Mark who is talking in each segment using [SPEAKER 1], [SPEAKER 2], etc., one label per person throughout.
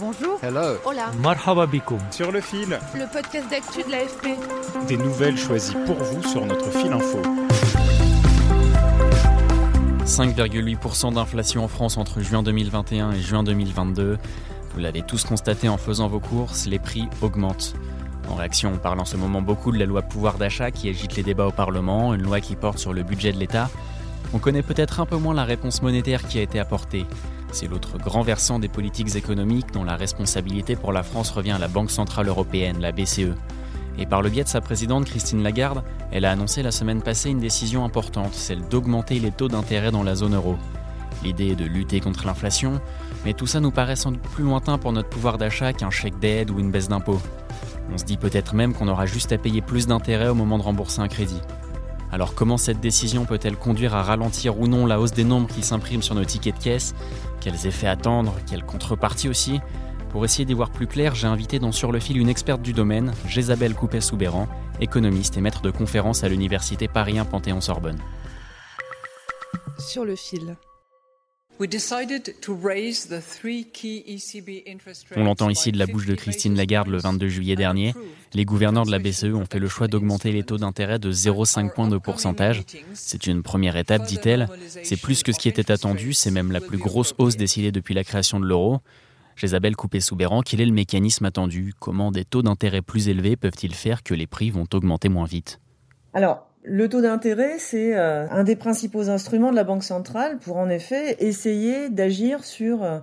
[SPEAKER 1] Bonjour.
[SPEAKER 2] Hello.
[SPEAKER 1] Hola.
[SPEAKER 3] Marhaba
[SPEAKER 4] Sur le fil.
[SPEAKER 1] Le podcast d'actu de l'AFP.
[SPEAKER 4] Des nouvelles choisies pour vous sur notre fil info.
[SPEAKER 5] 5,8% d'inflation en France entre juin 2021 et juin 2022. Vous l'avez tous constaté en faisant vos courses, les prix augmentent. En réaction, on parle en ce moment beaucoup de la loi pouvoir d'achat qui agite les débats au Parlement, une loi qui porte sur le budget de l'État. On connaît peut-être un peu moins la réponse monétaire qui a été apportée. C'est l'autre grand versant des politiques économiques dont la responsabilité pour la France revient à la Banque Centrale Européenne, la BCE. Et par le biais de sa présidente Christine Lagarde, elle a annoncé la semaine passée une décision importante, celle d'augmenter les taux d'intérêt dans la zone euro. L'idée est de lutter contre l'inflation, mais tout ça nous paraît sans doute plus lointain pour notre pouvoir d'achat qu'un chèque d'aide ou une baisse d'impôts. On se dit peut-être même qu'on aura juste à payer plus d'intérêt au moment de rembourser un crédit. Alors comment cette décision peut-elle conduire à ralentir ou non la hausse des nombres qui s'impriment sur nos tickets de caisse? Quels effets attendre? Quelles contreparties aussi? Pour essayer d'y voir plus clair, j'ai invité dans Sur le fil une experte du domaine, Jésabelle Coupet-Soubéran, économiste et maître de conférences à l'université Paris 1 Panthéon-Sorbonne.
[SPEAKER 1] Sur le fil.
[SPEAKER 5] On l'entend ici de la bouche de Christine Lagarde le 22 juillet dernier. Les gouverneurs de la BCE ont fait le choix d'augmenter les taux d'intérêt de 0,5 points de pourcentage. C'est une première étape, dit-elle. C'est plus que ce qui était attendu, c'est même la plus grosse hausse décidée depuis la création de l'euro. Isabelle Coupé-Soubéran, quel est le mécanisme attendu? Comment des taux d'intérêt plus élevés peuvent-ils faire que les prix vont augmenter moins vite?
[SPEAKER 6] Alors, le taux d'intérêt, c'est euh, un des principaux instruments de la Banque centrale pour en effet essayer d'agir sur euh,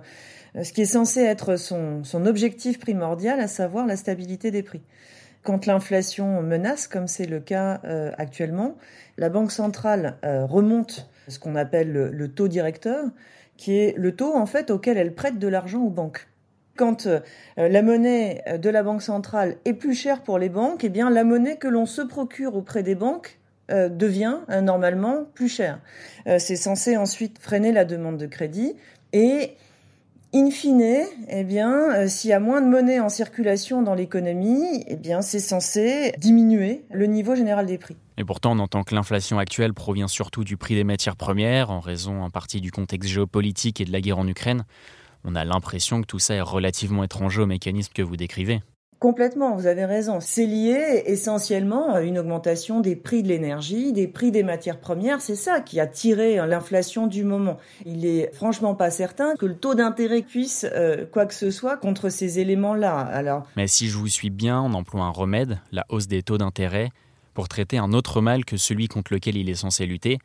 [SPEAKER 6] ce qui est censé être son, objectif primordial, à savoir la stabilité des prix. Quand l'inflation menace, comme c'est le cas euh, actuellement, la Banque centrale remonte ce qu'on appelle le, taux directeur, qui est le taux en fait auquel elle prête de l'argent aux banques quand la monnaie de la Banque centrale est plus chère pour les banques, eh bien la monnaie que l'on se procure auprès des banques euh, devient euh, normalement plus cher. Euh, c'est censé ensuite freiner la demande de crédit et In fine, eh bien, s'il y a moins de monnaie en circulation dans l'économie, eh bien, c'est censé diminuer le niveau général des prix.
[SPEAKER 5] Et pourtant, on entend que l'inflation actuelle provient surtout du prix des matières premières, en raison en partie du contexte géopolitique et de la guerre en Ukraine. On a l'impression que tout ça est relativement étranger au mécanisme que vous décrivez.
[SPEAKER 6] Complètement, vous avez raison. C'est lié essentiellement à une augmentation des prix de l'énergie, des prix des matières premières. C'est ça qui a tiré l'inflation du moment. Il est franchement pas certain que le taux d'intérêt puisse euh, quoi que ce soit contre ces éléments-là. Alors.
[SPEAKER 5] Mais si je vous suis bien, on emploie un remède, la hausse des taux d'intérêt, pour traiter un autre mal que celui contre lequel il est censé lutter.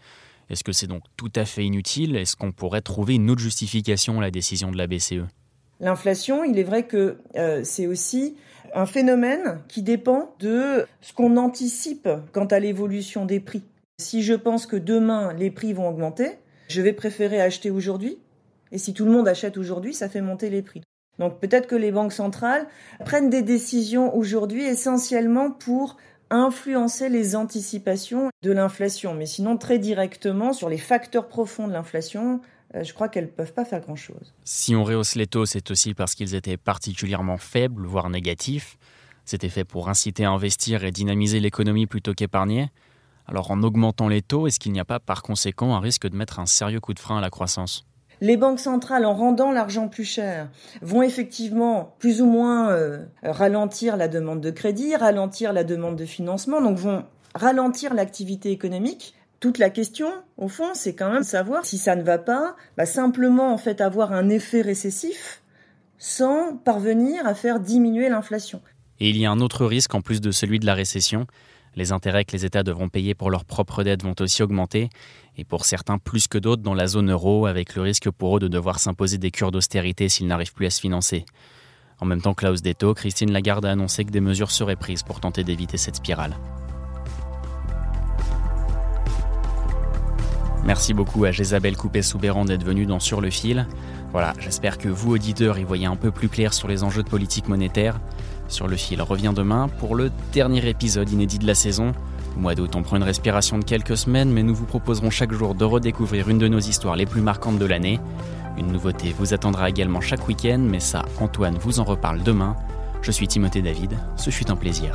[SPEAKER 5] Est-ce que c'est donc tout à fait inutile? Est-ce qu'on pourrait trouver une autre justification à la décision de la BCE
[SPEAKER 6] L'inflation, il est vrai que euh, c'est aussi un phénomène qui dépend de ce qu'on anticipe quant à l'évolution des prix. Si je pense que demain les prix vont augmenter, je vais préférer acheter aujourd'hui. Et si tout le monde achète aujourd'hui, ça fait monter les prix. Donc peut-être que les banques centrales prennent des décisions aujourd'hui essentiellement pour influencer les anticipations de l'inflation, mais sinon très directement sur les facteurs profonds de l'inflation, je crois qu'elles ne peuvent pas faire grand-chose.
[SPEAKER 5] Si on rehausse les taux, c'est aussi parce qu'ils étaient particulièrement faibles, voire négatifs. C'était fait pour inciter à investir et dynamiser l'économie plutôt qu'épargner. Alors en augmentant les taux, est-ce qu'il n'y a pas par conséquent un risque de mettre un sérieux coup de frein à la croissance?
[SPEAKER 6] Les banques centrales, en rendant l'argent plus cher, vont effectivement plus ou moins euh, ralentir la demande de crédit, ralentir la demande de financement, donc vont ralentir l'activité économique, toute la question, au fond, c'est quand même savoir si ça ne va pas, bah, simplement en fait avoir un effet récessif sans parvenir à faire diminuer l'inflation.
[SPEAKER 5] Et il y a un autre risque en plus de celui de la récession. Les intérêts que les États devront payer pour leurs propres dettes vont aussi augmenter, et pour certains plus que d'autres dans la zone euro, avec le risque pour eux de devoir s'imposer des cures d'austérité s'ils n'arrivent plus à se financer. En même temps que la des taux, Christine Lagarde a annoncé que des mesures seraient prises pour tenter d'éviter cette spirale. Merci beaucoup à Jésabelle Coupé-Soubéran d'être venue dans Sur le fil. Voilà, j'espère que vous, auditeurs, y voyez un peu plus clair sur les enjeux de politique monétaire. Sur le fil revient demain pour le dernier épisode inédit de la saison. Au mois d'août, on prend une respiration de quelques semaines, mais nous vous proposerons chaque jour de redécouvrir une de nos histoires les plus marquantes de l'année. Une nouveauté vous attendra également chaque week-end, mais ça, Antoine vous en reparle demain. Je suis Timothée David, ce fut un plaisir.